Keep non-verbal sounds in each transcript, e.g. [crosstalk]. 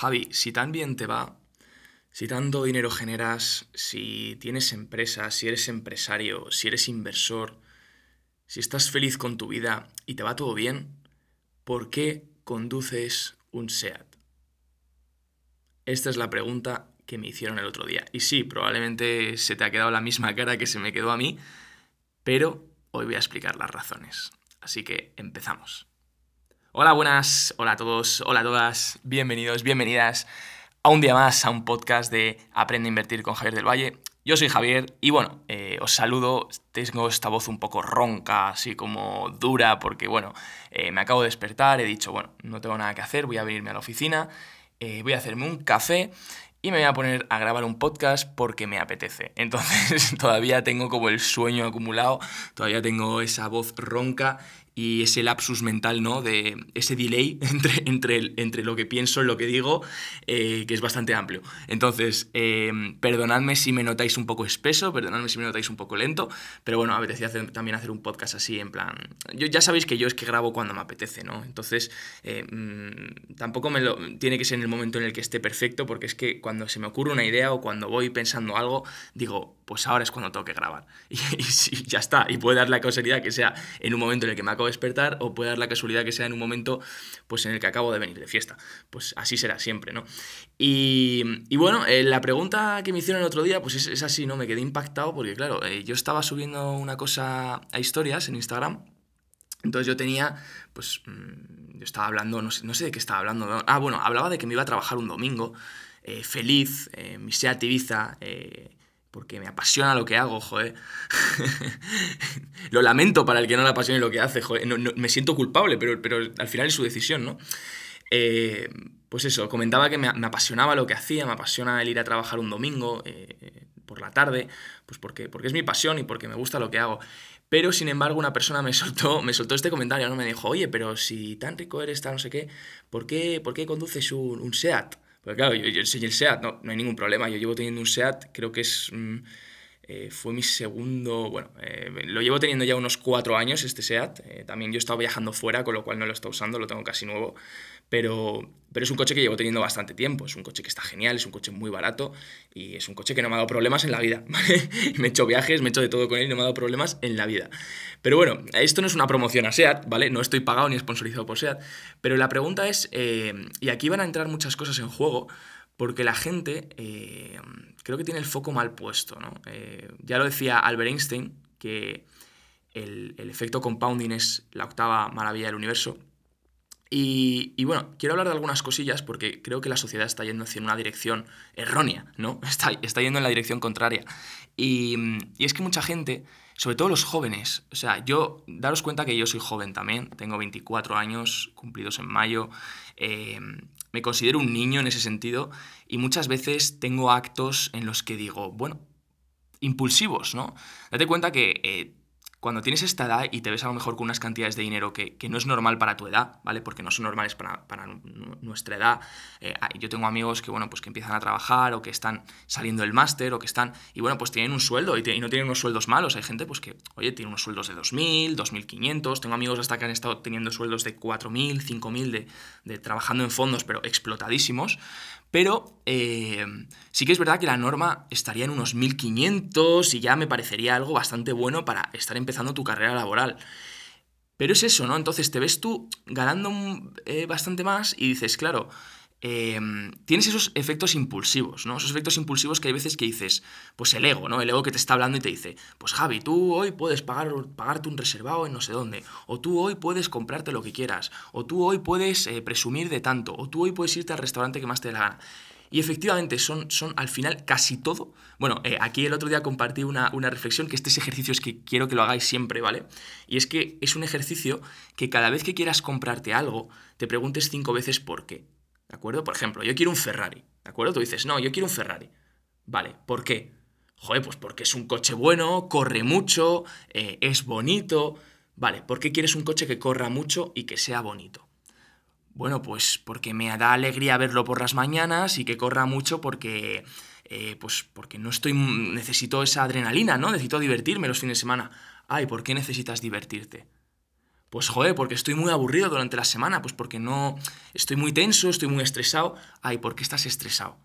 Javi, si tan bien te va, si tanto dinero generas, si tienes empresa, si eres empresario, si eres inversor, si estás feliz con tu vida y te va todo bien, ¿por qué conduces un SEAT? Esta es la pregunta que me hicieron el otro día. Y sí, probablemente se te ha quedado la misma cara que se me quedó a mí, pero hoy voy a explicar las razones. Así que empezamos. Hola, buenas, hola a todos, hola a todas, bienvenidos, bienvenidas a un día más, a un podcast de Aprende a Invertir con Javier del Valle. Yo soy Javier y bueno, eh, os saludo, tengo esta voz un poco ronca, así como dura, porque bueno, eh, me acabo de despertar, he dicho, bueno, no tengo nada que hacer, voy a venirme a la oficina, eh, voy a hacerme un café y me voy a poner a grabar un podcast porque me apetece. [laughs] Entonces todavía tengo como el sueño acumulado, todavía tengo esa voz ronca y ese lapsus mental, ¿no? De ese delay [laughs] entre, entre, entre lo que pienso y lo que digo, eh, que es bastante amplio. Entonces, eh, perdonadme si me notáis un poco espeso, perdonadme si me notáis un poco lento, pero bueno, apetecía también hacer un podcast así, en plan... Yo, ya sabéis que yo es que grabo cuando me apetece, ¿no? Entonces, eh, mm, tampoco me lo, tiene que ser en el momento en el que esté perfecto, porque es que cuando se me ocurre una idea o cuando voy pensando algo, digo, pues ahora es cuando tengo que grabar. [laughs] Y, ya está. Y puede dar la casualidad que sea en un momento en el que me acabo de despertar o puede dar la casualidad que sea en un momento pues, en el que acabo de venir de fiesta. Pues así será siempre, ¿no? Y, bueno, eh, la pregunta que me hicieron el otro día, pues es, así, ¿no? Me quedé impactado porque, claro, eh, yo estaba subiendo una cosa a historias en Instagram. Entonces yo tenía, pues, mm, yo estaba hablando, no sé, de qué estaba hablando. Ah, bueno, hablaba de que me iba a trabajar un domingo, eh, feliz, mi Seat Ibiza, porque me apasiona lo que hago, joder. [laughs] lo lamento para el que no le apasione lo que hace, joder. me siento culpable, pero, pero al final es su decisión, ¿no? Eh, pues eso, comentaba que me, apasionaba lo que hacía, me apasiona el ir a trabajar un domingo eh, por la tarde, pues porque, porque es mi pasión y porque me gusta lo que hago. Pero, sin embargo, una persona me [laughs] soltó, me soltó este comentario, ¿no? Me dijo, oye, pero si tan rico eres, tan no sé qué, ¿por qué, ¿por qué conduces un, un SEAT? Pues claro, yo, yo el SEAT, no, no hay ningún problema. Yo llevo teniendo un SEAT, creo que es. Mm, eh, fue mi segundo. Bueno, eh, lo llevo teniendo ya unos cuatro años este SEAT. Eh, también yo he estado viajando fuera, con lo cual no lo estoy usando, lo tengo casi nuevo. Pero, pero es un coche que llevo teniendo bastante tiempo. Es un coche que está genial, es un coche muy barato y es un coche que no me ha dado problemas en la vida. [laughs] me he hecho viajes, me he hecho de todo con él y no me ha dado problemas en la vida. Pero bueno, esto no es una promoción a SEAT, ¿vale? No estoy pagado ni sponsorizado por SEAT. Pero la pregunta es, y aquí van a entrar muchas cosas en juego, porque la gente eh, creo que tiene el foco mal puesto. ¿no? Eh, ya lo decía Albert Einstein, que el, efecto compounding es la octava maravilla del universo. Y, bueno, quiero hablar de algunas cosillas porque creo que la sociedad está yendo hacia una dirección errónea, ¿no? [laughs] Está, está yendo en la dirección contraria. Y, y, es que mucha gente, sobre todo los jóvenes, o sea, yo, daros cuenta que yo soy joven también, tengo 24 años cumplidos en mayo, eh, me considero un niño en ese sentido y muchas veces tengo actos en los que digo, bueno, impulsivos, ¿no? Date cuenta que eh, cuando tienes esta edad y te ves a lo mejor con unas cantidades de dinero que, no es normal para tu edad, ¿vale? Porque no son normales para, nuestra edad. Eh, yo tengo amigos que, bueno, pues que empiezan a trabajar o que están saliendo del máster o que están, y bueno, pues tienen un sueldo y, no tienen unos sueldos malos. Hay gente, pues que, oye, tiene unos sueldos de 2.000, 2.500. Tengo amigos hasta que han estado teniendo sueldos de 4.000, 5.000 de, de trabajando en fondos, pero explotadísimos. Pero eh, sí que es verdad que la norma estaría en unos 1500 y ya me parecería algo bastante bueno para estar empezando tu carrera laboral. Pero es eso, ¿no? Entonces te ves tú ganando eh, bastante más y dices, claro, Em, tienes esos efectos impulsivos, ¿no? Esos efectos impulsivos que hay veces que dices, pues el ego, ¿no? El ego que te está hablando y te dice, pues Javi, tú hoy puedes pagar, pagarte un reservado en no sé dónde, o tú hoy puedes comprarte lo que quieras, o tú hoy puedes eh, presumir de tanto, o tú hoy puedes irte al restaurante que más te dé la gana. Y efectivamente son, son al final casi todo. Bueno, eh, aquí el otro día compartí una, una, reflexión que este ejercicio es que quiero que lo hagáis siempre, ¿vale? Y es que es un ejercicio que cada vez que quieras comprarte algo, te preguntes cinco veces por qué. ¿De acuerdo? Por ejemplo, yo quiero un Ferrari. ¿De acuerdo? Tú dices, no, yo quiero un Ferrari. Vale, ¿por qué? Joder, pues porque es un coche bueno, corre mucho, eh, es bonito. Vale, ¿por qué quieres un coche que corra mucho y que sea bonito? Bueno, pues porque me da alegría verlo por las mañanas y que corra mucho porque, eh, pues porque no estoy, necesito esa adrenalina, ¿no? Necesito divertirme los fines de semana. Ay, ¿por qué necesitas divertirte? Pues joder, porque estoy muy aburrido durante la semana, pues porque no estoy muy tenso, estoy muy estresado. Ay, ¿por qué estás estresado?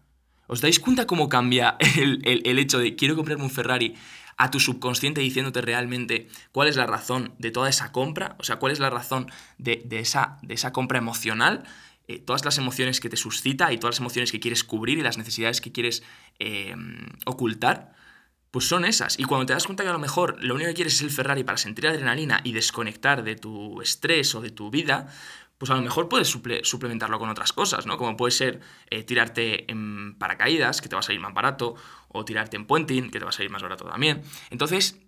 ¿Os dais cuenta cómo cambia [laughs] el, hecho de quiero comprarme un Ferrari a tu subconsciente diciéndote realmente cuál es la razón de toda esa compra? O sea, cuál es la razón de, esa, de esa compra emocional eh, todas las emociones que te suscita y todas las emociones que quieres cubrir y las necesidades que quieres eh, ocultar, pues son esas. Y cuando te das cuenta que a lo mejor lo único que quieres es el Ferrari para sentir adrenalina y desconectar de tu estrés o de tu vida, pues a lo mejor puedes suplementarlo con otras cosas, ¿no? Como puede ser eh, tirarte en paracaídas, que te va a salir más barato, o tirarte en puenting, que te va a salir más barato también. Entonces,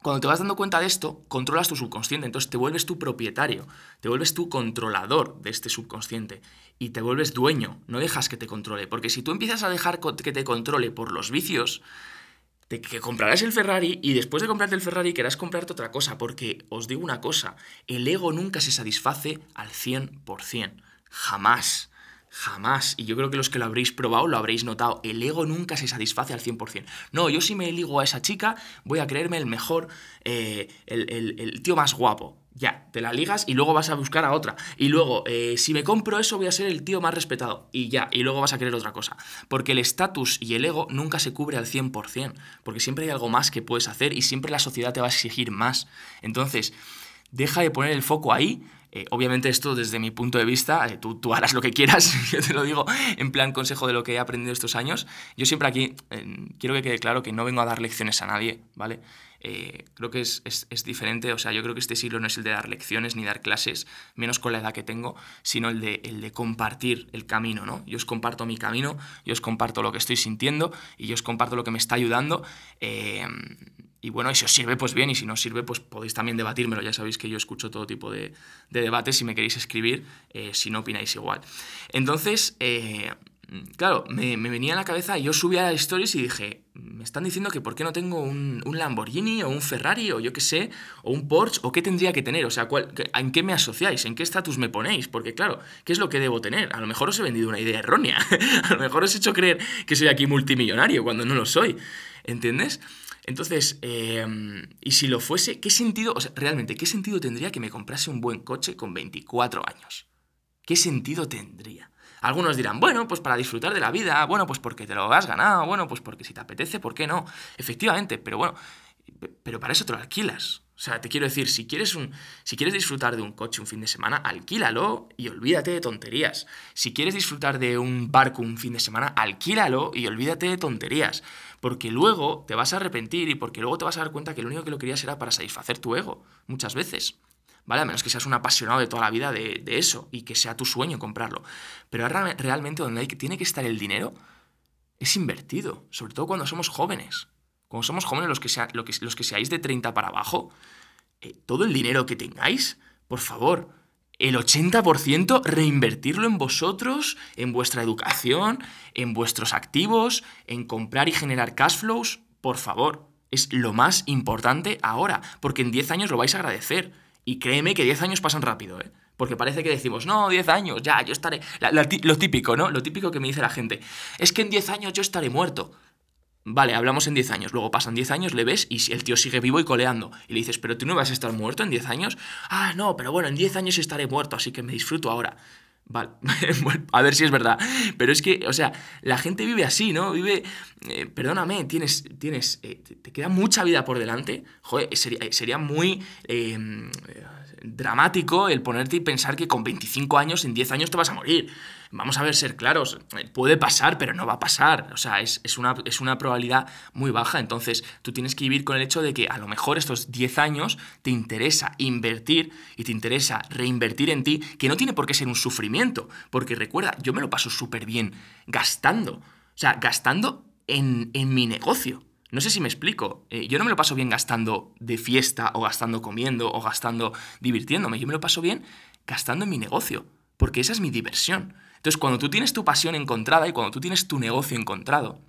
cuando te vas dando cuenta de esto, controlas tu subconsciente, entonces te vuelves tu propietario, te vuelves tu controlador de este subconsciente y te vuelves dueño, no dejas que te controle, porque si tú empiezas a dejar que te controle por los vicios, te, que comprarás el Ferrari y después de comprarte el Ferrari querrás comprarte otra cosa, porque os digo una cosa, el ego nunca se satisface al 100%, jamás. Jamás. Y yo creo que los que lo habréis probado lo habréis notado. El ego nunca se satisface al 100%. No, yo si me ligo a esa chica, voy a creerme el mejor, eh, el, tío más guapo. Ya, te la ligas y luego vas a buscar a otra. Y luego, eh, si me compro eso, voy a ser el tío más respetado. Y ya, y luego vas a querer otra cosa. Porque el estatus y el ego nunca se cubre al 100%. Porque siempre hay algo más que puedes hacer y siempre la sociedad te va a exigir más. Entonces, deja de poner el foco ahí eh, obviamente esto desde mi punto de vista, eh, tú, tú, harás lo que quieras, [laughs] yo te lo digo en plan consejo de lo que he aprendido estos años. Yo siempre aquí quiero que quede claro que no vengo a dar lecciones a nadie, ¿vale? Eh, creo que es, es, es, diferente, o sea, yo creo que este siglo no es el de dar lecciones ni dar clases, menos con la edad que tengo, sino el de, el de compartir el camino, ¿no? Yo os comparto mi camino, yo os comparto lo que estoy sintiendo y yo os comparto lo que me está ayudando y bueno, y si os sirve, pues bien, y si no os sirve, pues podéis también debatírmelo. Ya sabéis que yo escucho todo tipo de, debates si me queréis escribir, eh, si no opináis igual. Entonces, eh, claro, me, venía a la cabeza, yo subí a las stories y dije, me están diciendo que por qué no tengo un, Lamborghini o un Ferrari o yo qué sé, o un Porsche, o qué tendría que tener, o sea, ¿en qué me asociáis? ¿En qué estatus me ponéis? Porque claro, ¿qué es lo que debo tener? A lo mejor os he vendido una idea errónea, [laughs] a lo mejor os he hecho creer que soy aquí multimillonario cuando no lo soy, ¿entiendes? Entonces, em, y si lo fuese, ¿qué sentido, o sea, realmente, qué sentido tendría que me comprase un buen coche con 24 años? ¿Qué sentido tendría? Algunos dirán, bueno, pues para disfrutar de la vida, bueno, pues porque te lo has ganado, bueno, pues porque si te apetece, ¿por qué no? Efectivamente, pero bueno, pero para eso te lo alquilas. O sea, te quiero decir, si quieres, un, si quieres disfrutar de un coche un fin de semana, alquílalo y olvídate de tonterías. Si quieres disfrutar de un barco un fin de semana, alquílalo y olvídate de tonterías. Porque luego te vas a arrepentir y porque luego te vas a dar cuenta que lo único que lo querías era para satisfacer tu ego, muchas veces. ¿Vale? A menos que seas un apasionado de toda la vida de, eso y que sea tu sueño comprarlo. Pero realmente donde hay, tiene que estar el dinero es invertido, sobre todo cuando somos jóvenes. Como somos jóvenes, los que, sea, los que seáis de 30 para abajo, eh, todo el dinero que tengáis, por favor, el 80% reinvertirlo en vosotros, en vuestra educación, en vuestros activos, en comprar y generar cash flows, por favor. Es lo más importante ahora, porque en 10 años lo vais a agradecer. Y créeme que 10 años pasan rápido, ¿eh? Porque parece que decimos, no, 10 años, ya, yo estaré... lo típico, ¿no? Lo típico que me dice la gente, es que en 10 años yo estaré muerto. Vale, hablamos en 10 años, luego pasan 10 años, le ves y el tío sigue vivo y coleando. Y le dices, pero tú no vas a estar muerto en 10 años. Ah, no, pero bueno, en 10 años estaré muerto, así que me disfruto ahora. Vale, [laughs] a ver si es verdad. Pero es que, o sea, la gente vive así, ¿no? Vive, eh, perdóname, tienes, tienes, eh, te, queda mucha vida por delante. Joder, sería, sería muy... Em, dramático el ponerte y pensar que con 25 años, en 10 años te vas a morir. Vamos a ver, ser claros, puede pasar, pero no va a pasar. O sea, es, una, es una probabilidad muy baja. Entonces, tú tienes que vivir con el hecho de que a lo mejor estos 10 años te interesa invertir y te interesa reinvertir en ti, que no tiene por qué ser un sufrimiento. Porque recuerda, yo me lo paso súper bien gastando. O sea, gastando en, en mi negocio. No sé si me explico. Eh, yo no me lo paso bien gastando de fiesta o gastando comiendo o gastando divirtiéndome. Yo me lo paso bien gastando en mi negocio, porque esa es mi diversión. Entonces, cuando tú tienes tu pasión encontrada y cuando tú tienes tu negocio encontrado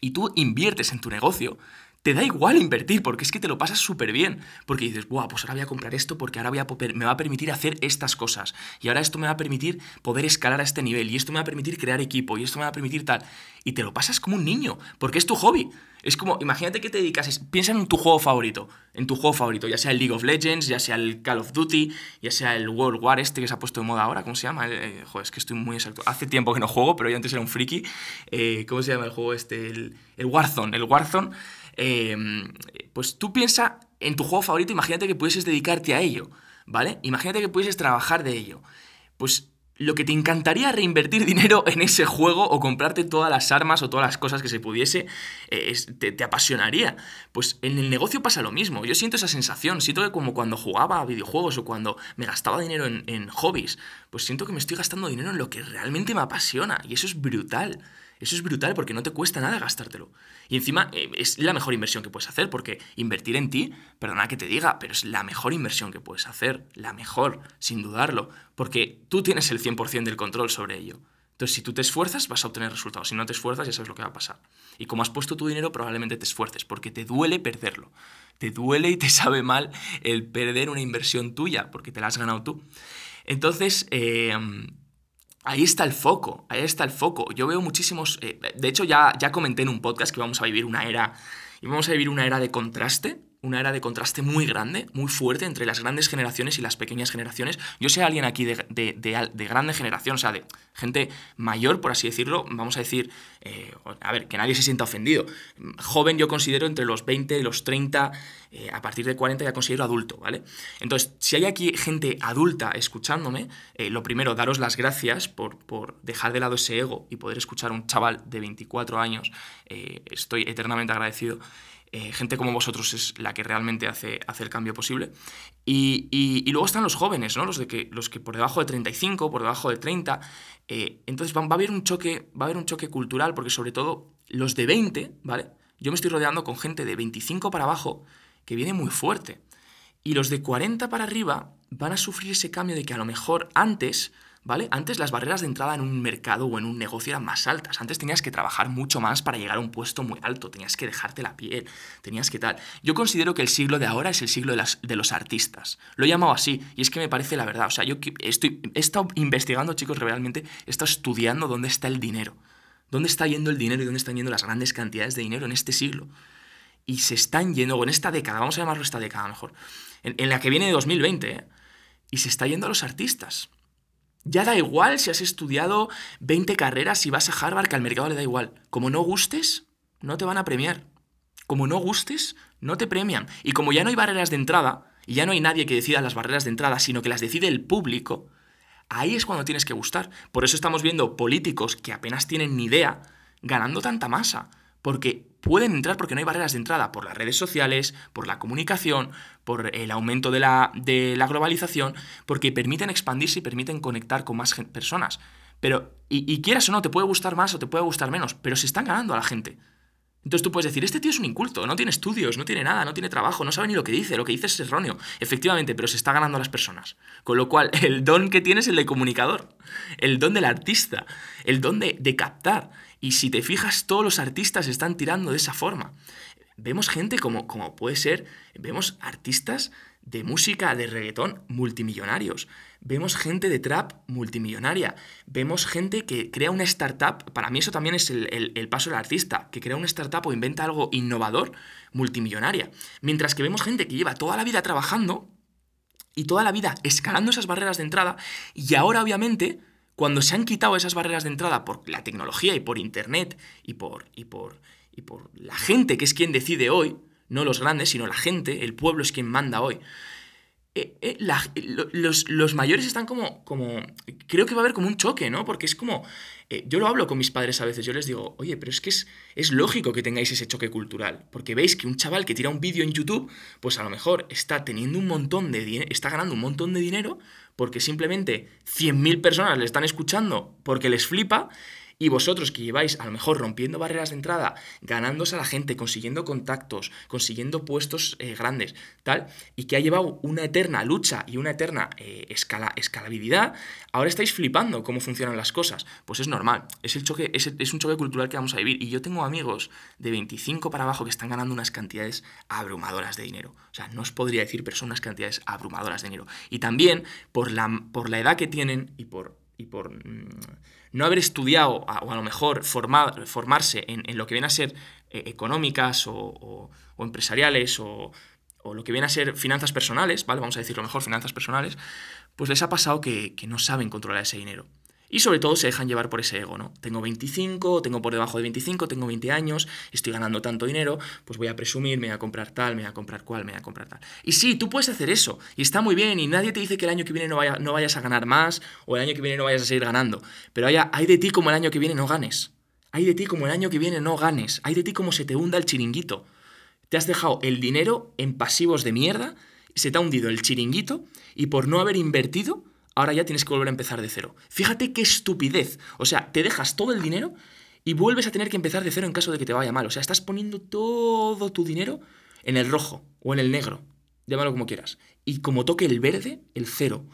y tú inviertes en tu negocio, te da igual invertir porque es que te lo pasas súper bien. Porque dices, Buah, pues ahora voy a comprar esto porque ahora voy a me va a permitir hacer estas cosas. Y ahora esto me va a permitir poder escalar a este nivel. Y esto me va a permitir crear equipo. Y esto me va a permitir tal. Y te lo pasas como un niño porque es tu hobby. Es como, imagínate que te dedicas, piensa en tu juego favorito, en tu juego favorito, ya sea el League of Legends, ya sea el Call of Duty, ya sea el World War este que se ha puesto de moda ahora, ¿cómo se llama? Eh, joder, es que estoy muy exacto. Hace tiempo que no juego, pero yo antes era un friki. Eh, ¿Cómo se llama el juego este? El, Warzone. El Warzone. Eh, pues tú piensa en tu juego favorito, imagínate que pudieses dedicarte a ello, ¿vale? Imagínate que pudieses trabajar de ello. Pues lo que te encantaría reinvertir [laughs] dinero en ese juego o comprarte todas las armas o todas las cosas que se pudiese, eh, te, apasionaría. Pues en el negocio pasa lo mismo. Yo siento esa sensación. Siento que como cuando jugaba a videojuegos o cuando me gastaba dinero en hobbies, pues siento que me estoy gastando dinero en lo que realmente me apasiona. Y eso es brutal. Eso es brutal porque no te cuesta nada gastártelo. Y encima eh, es la mejor inversión que puedes hacer porque invertir en ti, perdona que te diga, pero es la mejor inversión que puedes hacer. La mejor, sin dudarlo. Porque tú tienes el 100% del control sobre ello. Entonces, si tú te esfuerzas, vas a obtener resultados. Si no te esfuerzas, ya sabes lo que va a pasar. Y como has puesto tu dinero, probablemente te esfuerces, porque te duele perderlo. Te duele y te sabe mal el perder una inversión tuya, porque te la has ganado tú. Entonces, eh, Ahí está el foco, ahí está el foco. Yo veo muchísimos... Eh, de hecho, ya, ya comenté en un podcast que vamos a vivir una era... Y vamos a vivir una era de contraste, una era de contraste muy grande, muy fuerte entre las grandes generaciones y las pequeñas generaciones. Yo sé alguien aquí de, de, grande generación, o sea, de gente mayor, por así decirlo, vamos a decir, eh, a ver, que nadie se sienta ofendido. Joven yo considero entre los 20 y los 30, eh, a partir de 40 ya considero adulto, ¿vale? Entonces, si hay aquí gente adulta escuchándome, eh, lo primero, daros las gracias por, por, dejar de lado ese ego y poder escuchar a un chaval de 24 años. estoy eternamente agradecido. Eh, gente como vosotros es la que realmente hace, hace el cambio posible. Y, luego están los jóvenes, ¿no? Los, de que, los que por debajo de 35, por debajo de 30. Eh, entonces va, a haber un choque, va a haber un choque cultural, porque sobre todo los de 20, ¿vale? Yo me estoy rodeando con gente de 25 para abajo que viene muy fuerte. Y los de 40 para arriba van a sufrir ese cambio de que a lo mejor antes ¿vale? Antes las barreras de entrada en un mercado o en un negocio eran más altas. Antes tenías que trabajar mucho más para llegar a un puesto muy alto, tenías que dejarte la piel, tenías que tal. Yo considero que el siglo de ahora es el siglo de, las, de los artistas. Lo he llamado así y es que me parece la verdad. O sea, yo estoy, he estado investigando, chicos, realmente, he estado estudiando dónde está el dinero. ¿Dónde está yendo el dinero y dónde están yendo las grandes cantidades de dinero en este siglo? Y se están yendo, o en esta década, vamos a llamarlo esta década mejor, en, la que viene de 2020, ¿eh? y se está yendo a los artistas. Ya da igual si has estudiado 20 carreras y vas a Harvard, que al mercado le da igual. Como no gustes, no te van a premiar. Como no gustes, no te premian. Y como ya no hay barreras de entrada, y ya no hay nadie que decida las barreras de entrada, sino que las decide el público, ahí es cuando tienes que gustar. Por eso estamos viendo políticos que apenas tienen ni idea ganando tanta masa. Porque pueden entrar porque no hay barreras de entrada por las redes sociales, por la comunicación, por el aumento de la, de la globalización, porque permiten expandirse y permiten conectar con más personas. Pero, y, quieras o no, te puede gustar más o te puede gustar menos, pero se están ganando a la gente. Entonces tú puedes decir, este tío es un inculto, no tiene estudios, no tiene nada, no tiene trabajo, no sabe ni lo que dice, lo que dice es erróneo. Efectivamente, pero se está ganando a las personas. Con lo cual, [laughs] el don que tiene es el de comunicador, el don del artista, el don de, de captar. Y si te fijas, todos los artistas están tirando de esa forma. Vemos gente como, como puede ser, vemos artistas de música, de reggaetón, multimillonarios. Vemos gente de trap multimillonaria. Vemos gente que crea una startup. Para mí eso también es el, el, paso del artista, que crea una startup o inventa algo innovador multimillonaria. Mientras que vemos gente que lleva toda la vida trabajando y toda la vida escalando esas barreras de entrada y ahora obviamente cuando se han quitado esas barreras de entrada por la tecnología y por Internet y por, y por, y por la gente que es quien decide hoy, no los grandes, sino la gente, el pueblo es quien manda hoy, eh, eh, los, mayores están como, como. Creo que va a haber como un choque, ¿no? Porque es como. Eh, yo lo hablo con mis padres a veces, yo les digo, oye, pero es que es, es lógico que tengáis ese choque cultural. Porque veis que un chaval que tira un vídeo en YouTube, pues a lo mejor está teniendo un montón de está ganando un montón de dinero, porque simplemente 100.000 personas le están escuchando porque les flipa y vosotros que lleváis a lo mejor rompiendo barreras de entrada, ganándose a la gente, consiguiendo contactos, consiguiendo puestos eh, grandes, tal, y que ha llevado una eterna lucha y una eterna eh, escala, escalabilidad, ahora estáis flipando cómo funcionan las cosas. Pues es normal, es, el choque, es, es un choque cultural que vamos a vivir. Y yo tengo amigos de 25 para abajo que están ganando unas cantidades abrumadoras de dinero. O sea, no os podría decir, pero son unas cantidades abrumadoras de dinero. Y también por la, por la edad que tienen y por y por mm, no haber estudiado o a lo mejor formarse en, lo que viene a ser eh, económicas o, empresariales o, lo que viene a ser finanzas personales, ¿vale? Vamos a decirlo mejor, finanzas personales, pues les ha pasado que no saben controlar ese dinero. Y sobre todo se dejan llevar por ese ego, ¿no? Tengo 25, tengo por debajo de 25, tengo 20 años, estoy ganando tanto dinero, pues voy a presumir, me voy a comprar tal, me voy a comprar cual, me voy a comprar tal. Y sí, tú puedes hacer eso, y está muy bien, y nadie te dice que el año que viene no, vaya, no vayas a ganar más, o el año que viene no vayas a seguir ganando, pero hay, hay de ti como el año que viene no ganes. Hay de ti como el año que viene no ganes. Hay de ti como se te hunda el chiringuito. Te has dejado el dinero en pasivos de mierda, se te ha hundido el chiringuito, y por no haber invertido, ahora ya tienes que volver a empezar de cero. Fíjate qué estupidez. O sea, te dejas todo el dinero y vuelves a tener que empezar de cero en caso de que te vaya mal. O sea, estás poniendo todo tu dinero en el rojo o en el negro. Llámalo como quieras. Y como toque el verde, el cero,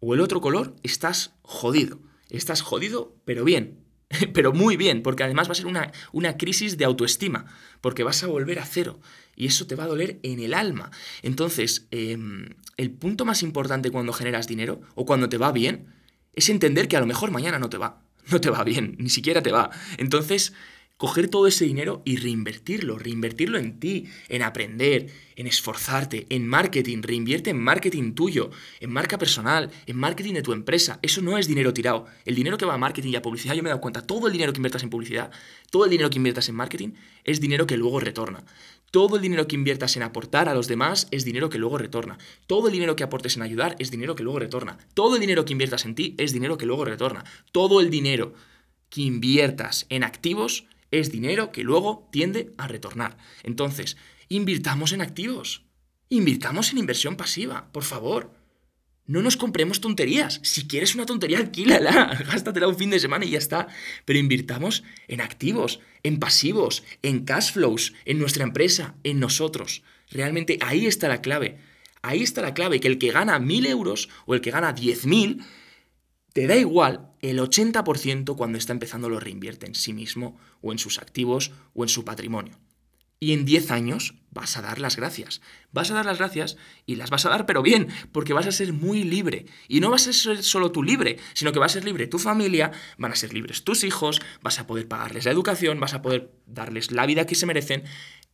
o el otro color, estás jodido. Estás jodido, pero bien. [laughs] pero muy bien, porque además va a ser una, una crisis de autoestima, porque vas a volver a cero y eso te va a doler en el alma. Entonces, em, el punto más importante cuando generas dinero o cuando te va bien es entender que a lo mejor mañana no te va, no te va bien, ni siquiera te va. Entonces, coger todo ese dinero y reinvertirlo, reinvertirlo en ti, en aprender, en esforzarte, en marketing, reinvierte en marketing tuyo, en marca personal, en marketing de tu empresa. Eso no es dinero tirado. El dinero que va a marketing y a publicidad, yo me he dado cuenta, todo el dinero que inviertas en publicidad, todo el dinero que inviertas en marketing, es dinero que luego retorna. Todo el dinero que inviertas en aportar a los demás es dinero que luego retorna. Todo el dinero que aportes en ayudar es dinero que luego retorna. Todo el dinero que inviertas en ti es dinero que luego retorna. Todo el dinero que inviertas en activos es dinero que luego tiende a retornar. Entonces, invirtamos en activos. Invirtamos en inversión pasiva, por favor. No nos compremos tonterías. Si quieres una tontería, alquílala, [laughs] gástatela un fin de semana y ya está. Pero invirtamos en activos, en pasivos, en cash flows, en nuestra empresa, en nosotros. Realmente ahí está la clave. Ahí está la clave, que el que gana mil euros o el que gana diez mil te da igual, el 80% cuando está empezando lo reinvierte en sí mismo o en sus activos o en su patrimonio. Y en 10 años vas a dar las gracias. Vas a dar las gracias y las vas a dar pero bien, porque vas a ser muy libre. Y no vas a ser solo tú libre, sino que va a ser libre tu familia, van a ser libres tus hijos, vas a poder pagarles la educación, vas a poder darles la vida que se merecen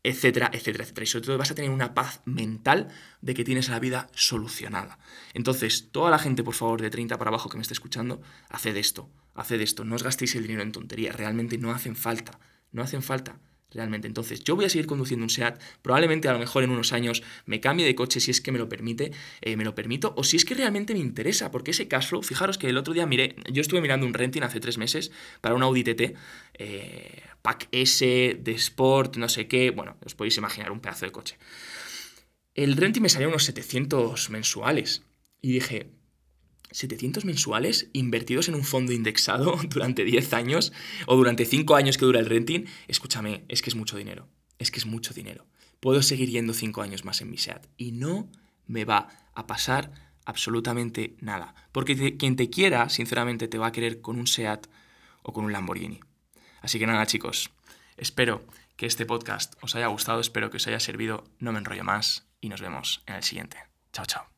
etcétera, etcétera, etcétera. Y sobre todo vas a tener una paz mental de que tienes la vida solucionada. Entonces, toda la gente, por favor, de 30 para abajo que me esté escuchando, haced esto, haced esto, no os gastéis el dinero en tonterías, realmente no hacen falta, no hacen falta realmente. Entonces, yo voy a seguir conduciendo un SEAT, probablemente a lo mejor en unos años me cambie de coche si es que me lo permite, eh, me lo permito, o si es que realmente me interesa, porque ese cash flow, fijaros que el otro día miré, yo estuve mirando un renting hace tres meses para un Audi TT, eh, Pack S, de Sport, no sé qué, bueno, os podéis imaginar un pedazo de coche. El renting me salió unos 700 mensuales, y dije, 700 mensuales invertidos en un fondo indexado [laughs] durante 10 años o durante 5 años que dura el renting, escúchame, es que es mucho dinero. Es que es mucho dinero. Puedo seguir yendo 5 años más en mi SEAT y no me va a pasar absolutamente nada. Porque quien te quiera, sinceramente, te va a querer con un SEAT o con un Lamborghini. Así que nada, chicos, espero que este podcast os haya gustado, espero que os haya servido. No me enrollo más y nos vemos en el siguiente. Chao, chao.